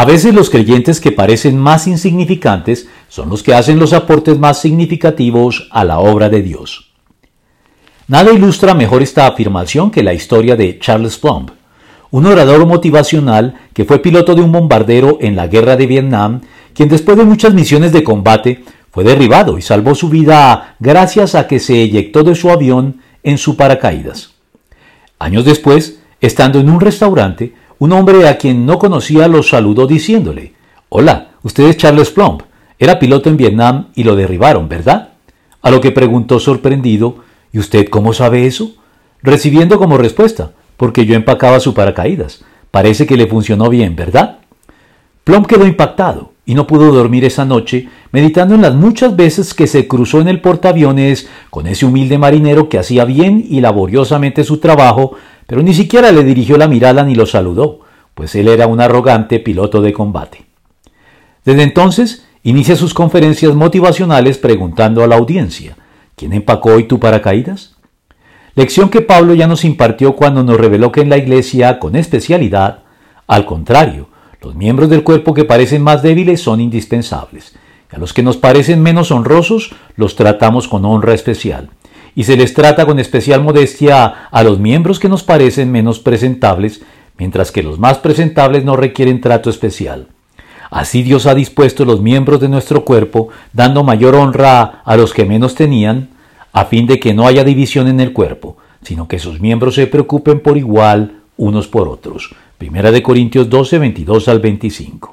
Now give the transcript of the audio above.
A veces los creyentes que parecen más insignificantes son los que hacen los aportes más significativos a la obra de Dios. Nada ilustra mejor esta afirmación que la historia de Charles Plumb, un orador motivacional que fue piloto de un bombardero en la guerra de Vietnam, quien después de muchas misiones de combate fue derribado y salvó su vida gracias a que se eyectó de su avión en su paracaídas. Años después, estando en un restaurante, un hombre a quien no conocía lo saludó diciéndole, Hola, usted es Charles Plumb. Era piloto en Vietnam y lo derribaron, ¿verdad? A lo que preguntó sorprendido, ¿y usted cómo sabe eso? Recibiendo como respuesta, porque yo empacaba su paracaídas. Parece que le funcionó bien, ¿verdad? Plumb quedó impactado y no pudo dormir esa noche, meditando en las muchas veces que se cruzó en el portaaviones con ese humilde marinero que hacía bien y laboriosamente su trabajo, pero ni siquiera le dirigió la mirada ni lo saludó, pues él era un arrogante piloto de combate. Desde entonces, inicia sus conferencias motivacionales preguntando a la audiencia, ¿quién empacó hoy tu paracaídas? Lección que Pablo ya nos impartió cuando nos reveló que en la iglesia, con especialidad, al contrario, los miembros del cuerpo que parecen más débiles son indispensables. a los que nos parecen menos honrosos los tratamos con honra especial y se les trata con especial modestia a los miembros que nos parecen menos presentables, mientras que los más presentables no requieren trato especial. Así Dios ha dispuesto los miembros de nuestro cuerpo, dando mayor honra a los que menos tenían, a fin de que no haya división en el cuerpo, sino que sus miembros se preocupen por igual unos por otros. Primera de Corintios 12, 22 al 25.